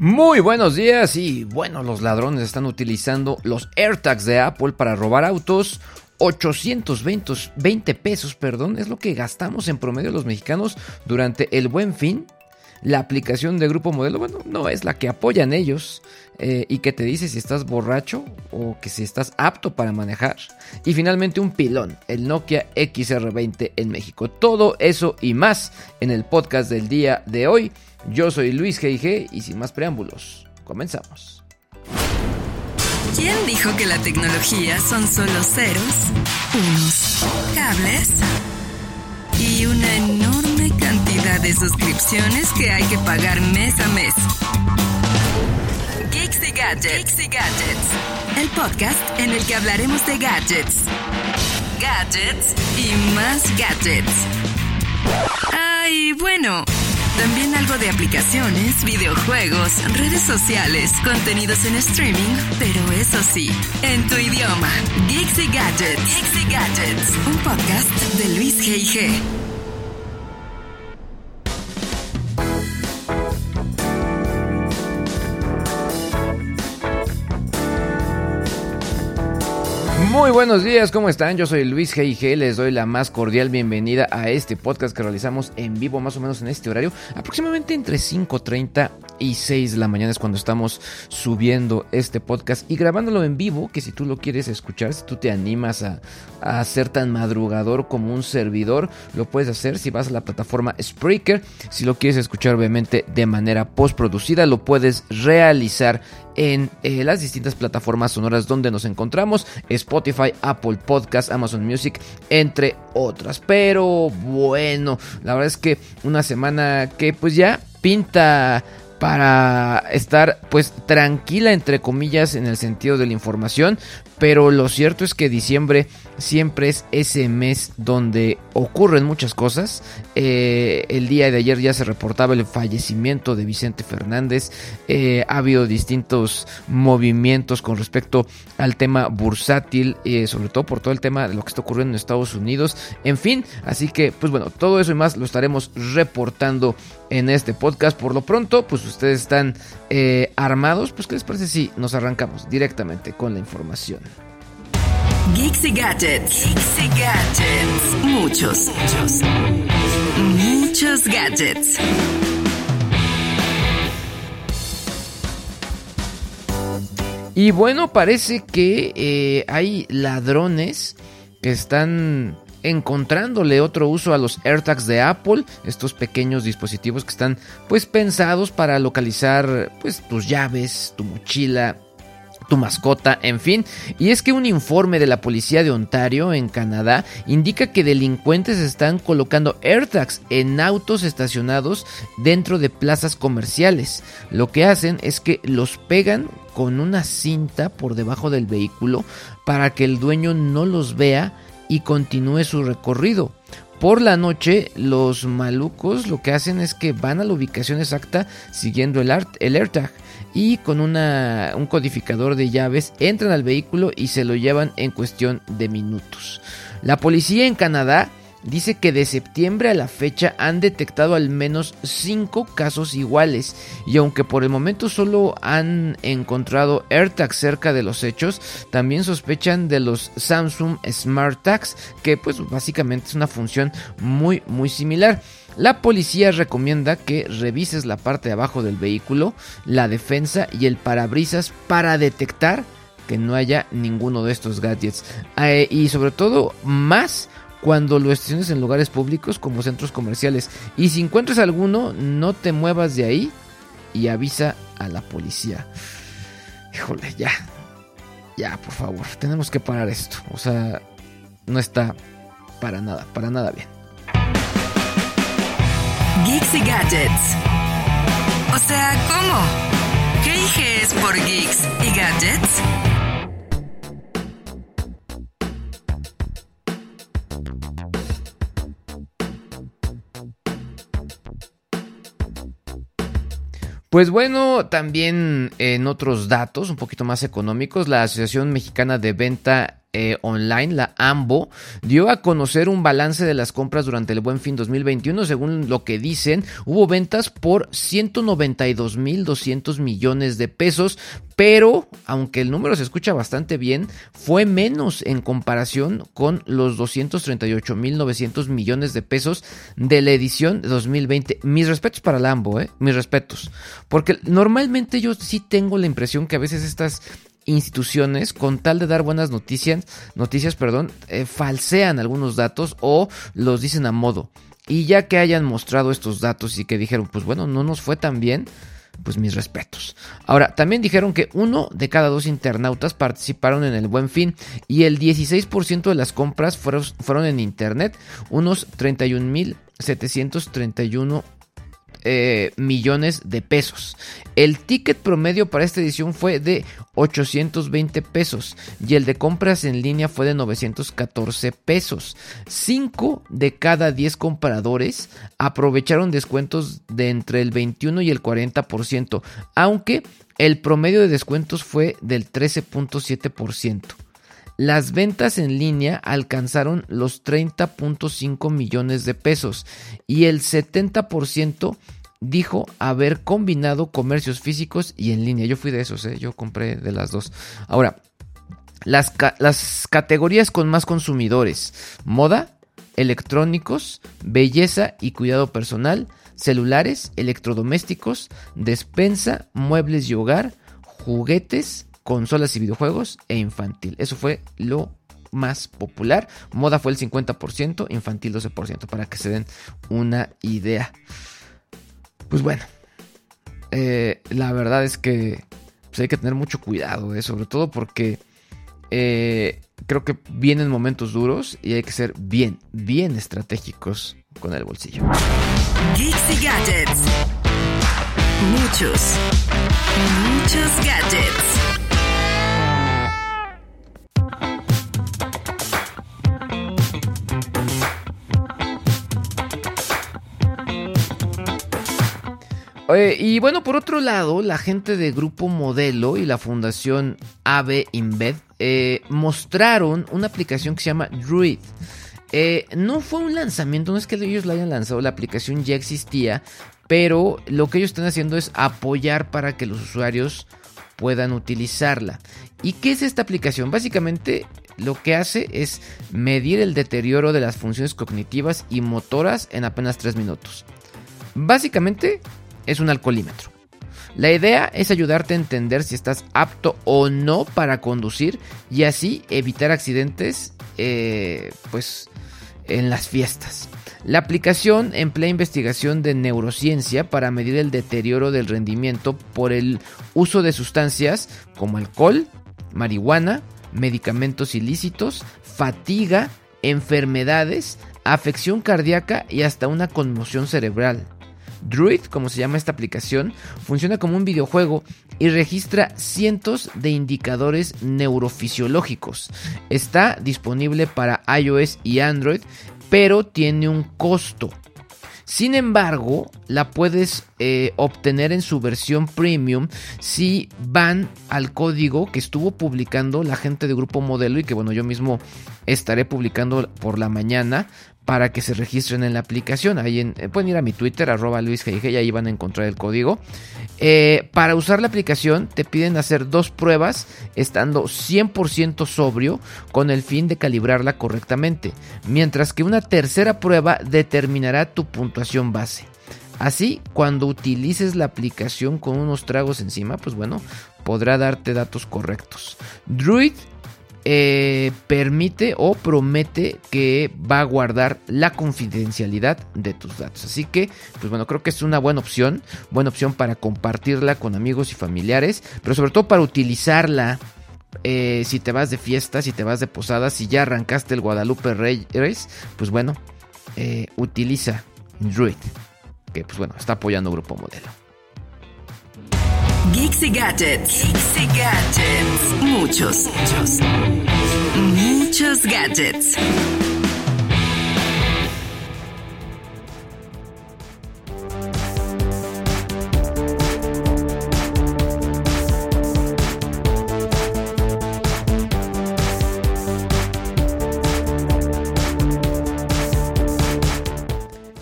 Muy buenos días y bueno, los ladrones están utilizando los AirTags de Apple para robar autos. 820 pesos, perdón, es lo que gastamos en promedio los mexicanos durante el buen fin. La aplicación de Grupo Modelo, bueno, no es la que apoyan ellos eh, y que te dice si estás borracho o que si estás apto para manejar. Y finalmente un pilón, el Nokia XR20 en México. Todo eso y más en el podcast del día de hoy. Yo soy Luis G.I.G. y sin más preámbulos, comenzamos. ¿Quién dijo que la tecnología son solo ceros, unos, cables y una enorme cantidad de suscripciones que hay que pagar mes a mes? Geeks. Geeks y Gadgets. El podcast en el que hablaremos de gadgets, gadgets y más gadgets. Ay, bueno. También algo de aplicaciones, videojuegos, redes sociales, contenidos en streaming, pero eso sí, en tu idioma. Geeks y Gadgets. Geeks y Gadgets. Un podcast de Luis G.I.G. Muy buenos días, ¿cómo están? Yo soy Luis G.I.G. Les doy la más cordial bienvenida a este podcast que realizamos en vivo, más o menos en este horario, aproximadamente entre 5.30 y 6 de la mañana es cuando estamos subiendo este podcast y grabándolo en vivo, que si tú lo quieres escuchar, si tú te animas a, ser tan madrugador como un servidor, lo puedes hacer si vas a la plataforma Spreaker. Si lo quieres escuchar obviamente de manera postproducida, lo puedes realizar en eh, las distintas plataformas sonoras donde nos encontramos, Apple Podcast, Amazon Music, entre otras. Pero bueno, la verdad es que una semana que pues ya pinta para estar pues tranquila entre comillas en el sentido de la información, pero lo cierto es que diciembre siempre es ese mes donde ocurren muchas cosas. Eh, el día de ayer ya se reportaba el fallecimiento de Vicente Fernández. Eh, ha habido distintos movimientos con respecto al tema bursátil, eh, sobre todo por todo el tema de lo que está ocurriendo en Estados Unidos. En fin, así que pues bueno, todo eso y más lo estaremos reportando en este podcast. Por lo pronto, pues ustedes están armados. Pues, ¿qué les parece si nos arrancamos directamente con la información? Geeks y Gadgets. Geeks y Gadgets. Muchos, muchos. Muchos gadgets. Y bueno, parece que eh, hay ladrones que están encontrándole otro uso a los AirTags de Apple, estos pequeños dispositivos que están pues pensados para localizar pues tus llaves, tu mochila, tu mascota, en fin. Y es que un informe de la policía de Ontario, en Canadá, indica que delincuentes están colocando AirTags en autos estacionados dentro de plazas comerciales. Lo que hacen es que los pegan con una cinta por debajo del vehículo para que el dueño no los vea y continúe su recorrido. Por la noche, los malucos lo que hacen es que van a la ubicación exacta siguiendo el, el AirTag y con un codificador de llaves entran al vehículo y se lo llevan en cuestión de minutos. La policía en Canadá dice que de septiembre a la fecha han detectado al menos 5 casos iguales y aunque por el momento solo han encontrado AirTags cerca de los hechos, también sospechan de los Samsung Smart Tags que pues básicamente es una función muy muy similar. La policía recomienda que revises la parte de abajo del vehículo, la defensa y el parabrisas para detectar que no haya ninguno de estos gadgets. Eh, y sobre todo más cuando lo estaciones en lugares públicos como centros comerciales. Y si encuentras alguno, no te muevas de ahí y avisa a la policía. Híjole, ya. Ya, por favor. Tenemos que parar esto. O sea, no está para nada, para nada bien. Geeks y Gadgets. O sea, ¿cómo? ¿Qué es por Geeks y Gadgets? Pues bueno, también en otros datos un poquito más económicos, la Asociación Mexicana de Venta eh, online, la AMBO, dio a conocer un balance de las compras durante el Buen Fin 2021. Según lo que dicen, hubo ventas por 192.200 millones de pesos, pero aunque el número se escucha bastante bien, fue menos en comparación con los 238.900 millones de pesos de la edición de 2020. Mis respetos para la AMBO, ¿eh? Mis respetos. Porque normalmente yo sí tengo la impresión que a veces estas instituciones, con tal de dar buenas noticias, noticias, perdón, eh, falsean algunos datos o los dicen a modo. Y ya que hayan mostrado estos datos y que dijeron, pues bueno, no nos fue tan bien, pues mis respetos. Ahora, también dijeron que uno de cada dos internautas participaron en el buen fin y el 16% de las compras fueron, fueron en internet, unos 31.731 eh, millones de pesos. El ticket promedio para esta edición fue de 820 pesos y el de compras en línea fue de 914 pesos. 5 de cada 10 compradores aprovecharon descuentos de entre el 21 y el 40%, aunque el promedio de descuentos fue del 13.7%. Las ventas en línea alcanzaron los 30.5 millones de pesos y el 70% dijo haber combinado comercios físicos y en línea. Yo fui de esos, ¿eh? yo compré de las dos. Ahora, las, las categorías con más consumidores. Moda, electrónicos, belleza y cuidado personal, celulares, electrodomésticos, despensa, muebles y hogar, juguetes, consolas y videojuegos e infantil. Eso fue lo más popular. Moda fue el 50%, infantil 12%, para que se den una idea. Pues bueno, eh, la verdad es que pues, hay que tener mucho cuidado, eh, sobre todo porque eh, creo que vienen momentos duros y hay que ser bien, bien estratégicos con el bolsillo. Geeks y gadgets. Muchos, muchos gadgets. Y bueno, por otro lado, la gente de Grupo Modelo y la fundación AB Inbed eh, mostraron una aplicación que se llama Druid. Eh, no fue un lanzamiento, no es que ellos la hayan lanzado, la aplicación ya existía, pero lo que ellos están haciendo es apoyar para que los usuarios puedan utilizarla. ¿Y qué es esta aplicación? Básicamente lo que hace es medir el deterioro de las funciones cognitivas y motoras en apenas 3 minutos. Básicamente es un alcoholímetro. La idea es ayudarte a entender si estás apto o no para conducir y así evitar accidentes eh, pues en las fiestas. La aplicación emplea investigación de neurociencia para medir el deterioro del rendimiento por el uso de sustancias como alcohol, marihuana, medicamentos ilícitos, fatiga, enfermedades, afección cardíaca y hasta una conmoción cerebral. Druid, como se llama esta aplicación, funciona como un videojuego y registra cientos de indicadores neurofisiológicos. Está disponible para iOS y Android, pero tiene un costo. Sin embargo, la puedes eh, obtener en su versión premium si van al código que estuvo publicando la gente de Grupo Modelo y que bueno, yo mismo estaré publicando por la mañana para que se registren en la aplicación. Ahí eh, pueden ir a mi Twitter, arroba Luis y ahí van a encontrar el código. Eh, para usar la aplicación te piden hacer dos pruebas estando 100% sobrio con el fin de calibrarla correctamente, mientras que una tercera prueba determinará tu puntuación base. Así, cuando utilices la aplicación con unos tragos encima, pues bueno, podrá darte datos correctos. Druid eh, permite o promete que va a guardar la confidencialidad de tus datos. Así que, pues bueno, creo que es una buena opción, buena opción para compartirla con amigos y familiares, pero sobre todo para utilizarla eh, si te vas de fiesta, si te vas de posada, si ya arrancaste el Guadalupe Reyes, pues bueno, eh, utiliza Druid, que pues bueno, está apoyando Grupo Modelo. Geeks y Gadgets. Geeks Gadgets. Muchos, muchos. Muchos gadgets.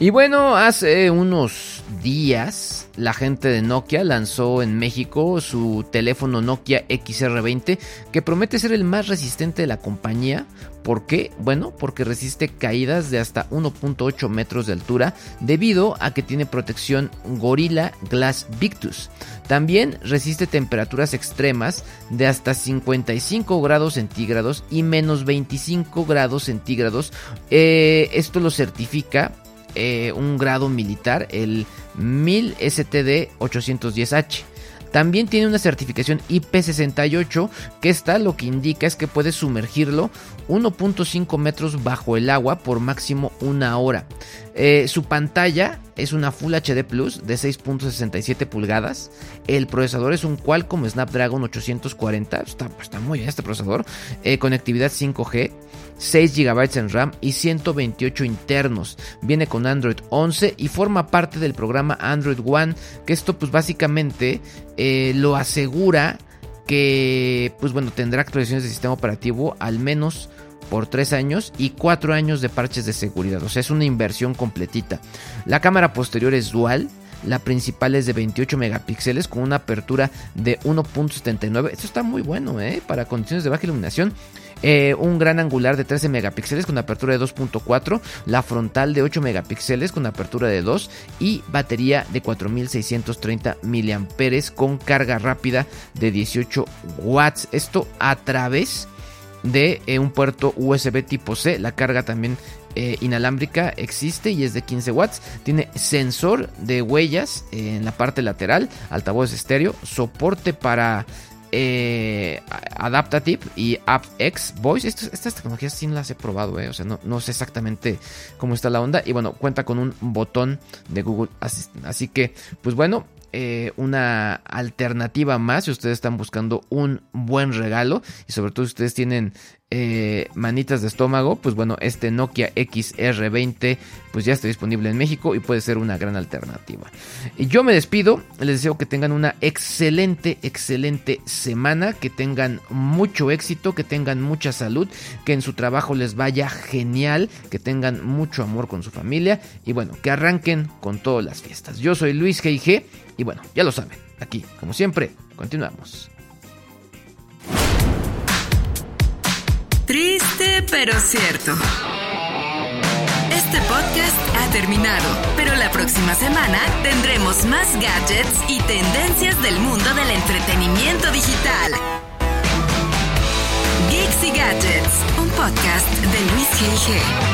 Y bueno, hace unos días la gente de Nokia lanzó en México su teléfono Nokia XR20 que promete ser el más resistente de la compañía. ¿Por qué? Bueno, porque resiste caídas de hasta 1.8 metros de altura debido a que tiene protección Gorilla Glass Victus. También resiste temperaturas extremas de hasta 55 grados centígrados y menos 25 grados centígrados. Eh, esto lo certifica eh, un grado militar, el 1000 STD 810H. También tiene una certificación IP68 que está lo que indica es que puede sumergirlo 1.5 metros bajo el agua por máximo una hora. Eh, su pantalla es una Full HD Plus de 6.67 pulgadas. El procesador es un Qualcomm Snapdragon 840. Está, está muy bien este procesador. Eh, conectividad 5G. 6 GB en RAM y 128 internos. Viene con Android 11 y forma parte del programa Android One, que esto pues básicamente eh, lo asegura que pues tendrá actualizaciones de sistema operativo al menos por 3 años y 4 años de parches de seguridad. O sea, es una inversión completita. La cámara posterior es dual. La principal es de 28 megapíxeles con una apertura de 1.79. Esto está muy bueno ¿eh? para condiciones de baja iluminación. Eh, un gran angular de 13 megapíxeles con apertura de 2.4, la frontal de 8 megapíxeles con apertura de 2 y batería de 4630 mAh con carga rápida de 18 watts. Esto a través de eh, un puerto USB tipo C. La carga también eh, inalámbrica existe y es de 15 watts. Tiene sensor de huellas en la parte lateral, altavoz estéreo, soporte para eh, Adaptative y AppX Voice. estas tecnologías sí las he probado, eh, o sea, no, sé exactamente cómo está la onda. Y bueno, cuenta con un botón de Google Assistant. Así que, pues bueno, eh, una alternativa más si ustedes están buscando un buen regalo y sobre todo si ustedes tienen eh, manitas de estómago, pues bueno, este Nokia XR20 pues ya está disponible en México y puede ser una gran alternativa. Y yo me despido, les deseo que tengan una excelente, excelente semana, que tengan mucho éxito, que tengan mucha salud, que en su trabajo les vaya genial, que tengan mucho amor con su familia y bueno, que arranquen con todas las fiestas. Yo soy Luis G.I.G. y bueno, ya lo saben, aquí, como siempre, continuamos. Triste pero cierto. Este podcast ha terminado, pero la próxima semana tendremos más gadgets y tendencias del mundo del entretenimiento digital. Geeks y Gadgets, un podcast de Luis G.G.